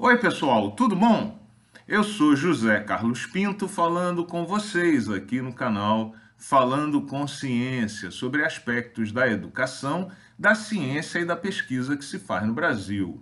Oi, pessoal, tudo bom? Eu sou José Carlos Pinto falando com vocês aqui no canal Falando com Ciência sobre aspectos da educação, da ciência e da pesquisa que se faz no Brasil.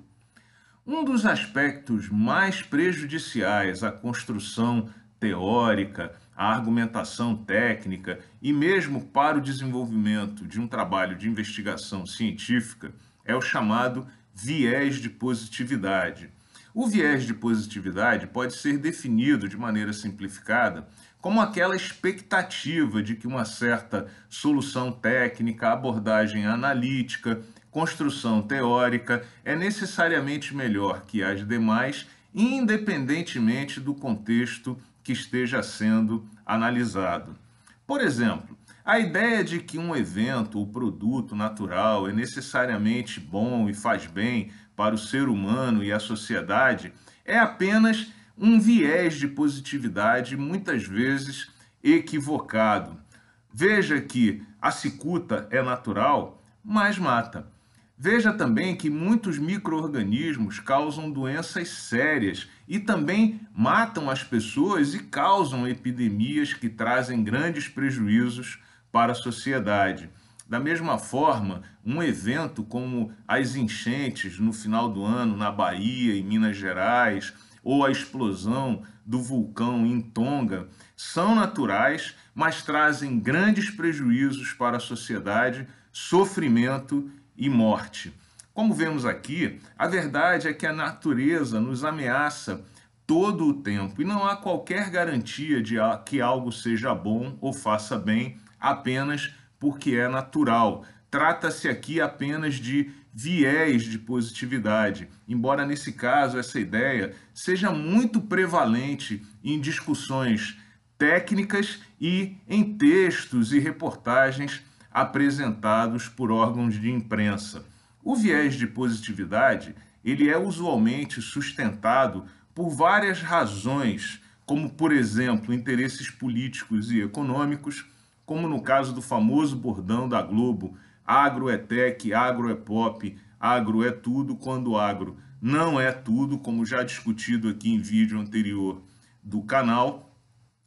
Um dos aspectos mais prejudiciais à construção teórica, à argumentação técnica e mesmo para o desenvolvimento de um trabalho de investigação científica é o chamado viés de positividade o viés de positividade pode ser definido de maneira simplificada como aquela expectativa de que uma certa solução técnica, abordagem analítica, construção teórica é necessariamente melhor que as demais, independentemente do contexto que esteja sendo analisado. Por exemplo, a ideia de que um evento ou produto natural é necessariamente bom e faz bem para o ser humano e a sociedade é apenas um viés de positividade, muitas vezes equivocado. Veja que a cicuta é natural, mas mata. Veja também que muitos micro-organismos causam doenças sérias e também matam as pessoas e causam epidemias que trazem grandes prejuízos para a sociedade. Da mesma forma, um evento como as enchentes no final do ano na Bahia, em Minas Gerais, ou a explosão do vulcão em Tonga, são naturais, mas trazem grandes prejuízos para a sociedade, sofrimento e morte. Como vemos aqui, a verdade é que a natureza nos ameaça todo o tempo e não há qualquer garantia de que algo seja bom ou faça bem apenas porque é natural. Trata-se aqui apenas de viés de positividade, embora nesse caso essa ideia seja muito prevalente em discussões técnicas e em textos e reportagens apresentados por órgãos de imprensa. O viés de positividade, ele é usualmente sustentado por várias razões, como por exemplo, interesses políticos e econômicos, como no caso do famoso bordão da Globo, agro é tech, agro é pop, agro é tudo quando agro não é tudo, como já discutido aqui em vídeo anterior do canal.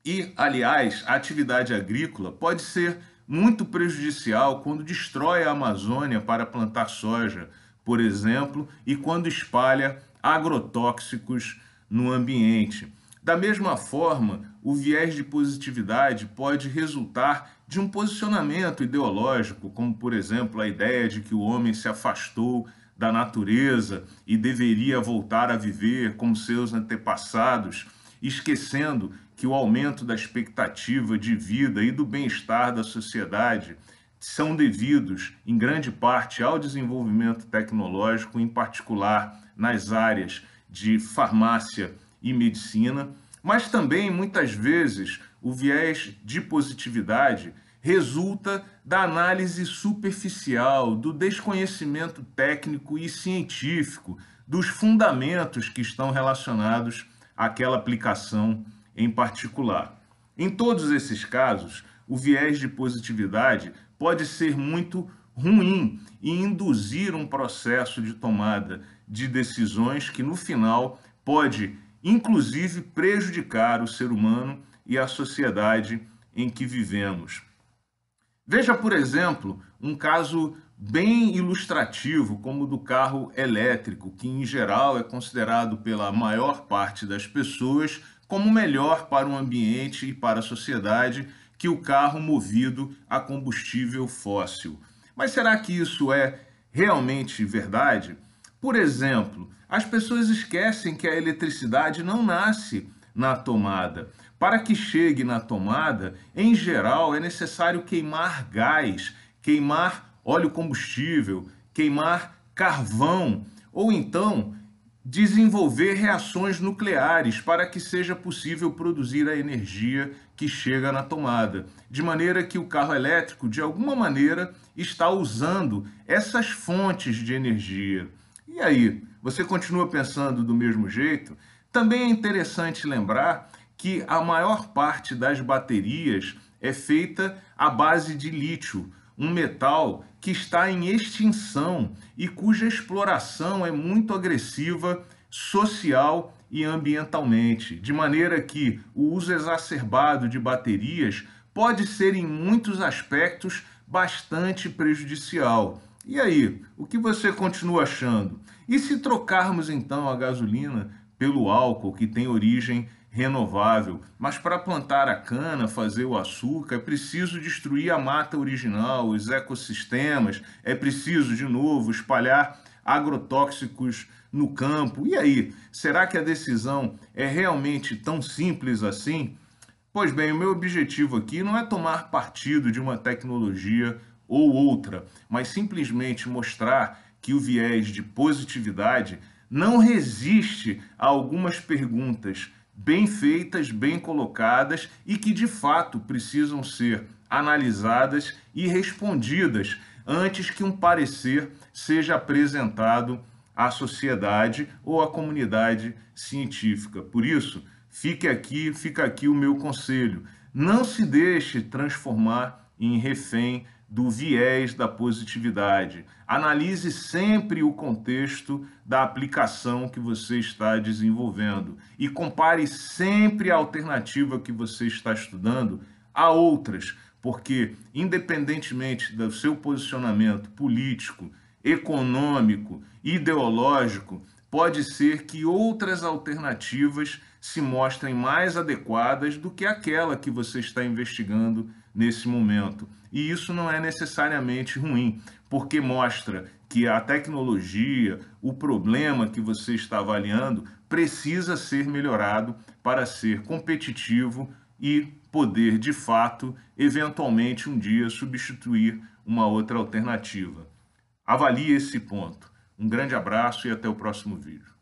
E, aliás, a atividade agrícola pode ser muito prejudicial quando destrói a Amazônia para plantar soja, por exemplo, e quando espalha agrotóxicos no ambiente. Da mesma forma, o viés de positividade pode resultar de um posicionamento ideológico, como, por exemplo, a ideia de que o homem se afastou da natureza e deveria voltar a viver como seus antepassados, esquecendo que o aumento da expectativa de vida e do bem-estar da sociedade são devidos, em grande parte, ao desenvolvimento tecnológico, em particular nas áreas de farmácia e medicina, mas também muitas vezes o viés de positividade resulta da análise superficial, do desconhecimento técnico e científico dos fundamentos que estão relacionados àquela aplicação em particular. Em todos esses casos, o viés de positividade pode ser muito ruim e induzir um processo de tomada de decisões que no final pode inclusive prejudicar o ser humano e a sociedade em que vivemos. Veja, por exemplo, um caso bem ilustrativo, como o do carro elétrico, que em geral é considerado pela maior parte das pessoas como melhor para o ambiente e para a sociedade que o carro movido a combustível fóssil. Mas será que isso é realmente verdade? Por exemplo, as pessoas esquecem que a eletricidade não nasce na tomada. Para que chegue na tomada, em geral, é necessário queimar gás, queimar óleo combustível, queimar carvão, ou então desenvolver reações nucleares para que seja possível produzir a energia que chega na tomada. De maneira que o carro elétrico, de alguma maneira, está usando essas fontes de energia. E aí, você continua pensando do mesmo jeito? Também é interessante lembrar que a maior parte das baterias é feita à base de lítio, um metal que está em extinção e cuja exploração é muito agressiva social e ambientalmente, de maneira que o uso exacerbado de baterias pode ser, em muitos aspectos, bastante prejudicial. E aí, o que você continua achando? E se trocarmos então a gasolina pelo álcool, que tem origem renovável. Mas para plantar a cana, fazer o açúcar, é preciso destruir a mata original, os ecossistemas, é preciso, de novo, espalhar agrotóxicos no campo. E aí, será que a decisão é realmente tão simples assim? Pois bem, o meu objetivo aqui não é tomar partido de uma tecnologia ou outra, mas simplesmente mostrar que o viés de positividade não resiste a algumas perguntas bem feitas, bem colocadas e que de fato precisam ser analisadas e respondidas antes que um parecer seja apresentado à sociedade ou à comunidade científica. Por isso, fique aqui, fica aqui o meu conselho. Não se deixe transformar em refém do viés da positividade. Analise sempre o contexto da aplicação que você está desenvolvendo e compare sempre a alternativa que você está estudando a outras, porque, independentemente do seu posicionamento político, econômico, ideológico, pode ser que outras alternativas se mostrem mais adequadas do que aquela que você está investigando nesse momento. E isso não é necessariamente ruim, porque mostra que a tecnologia, o problema que você está avaliando, precisa ser melhorado para ser competitivo e poder, de fato, eventualmente um dia substituir uma outra alternativa. Avalie esse ponto. Um grande abraço e até o próximo vídeo.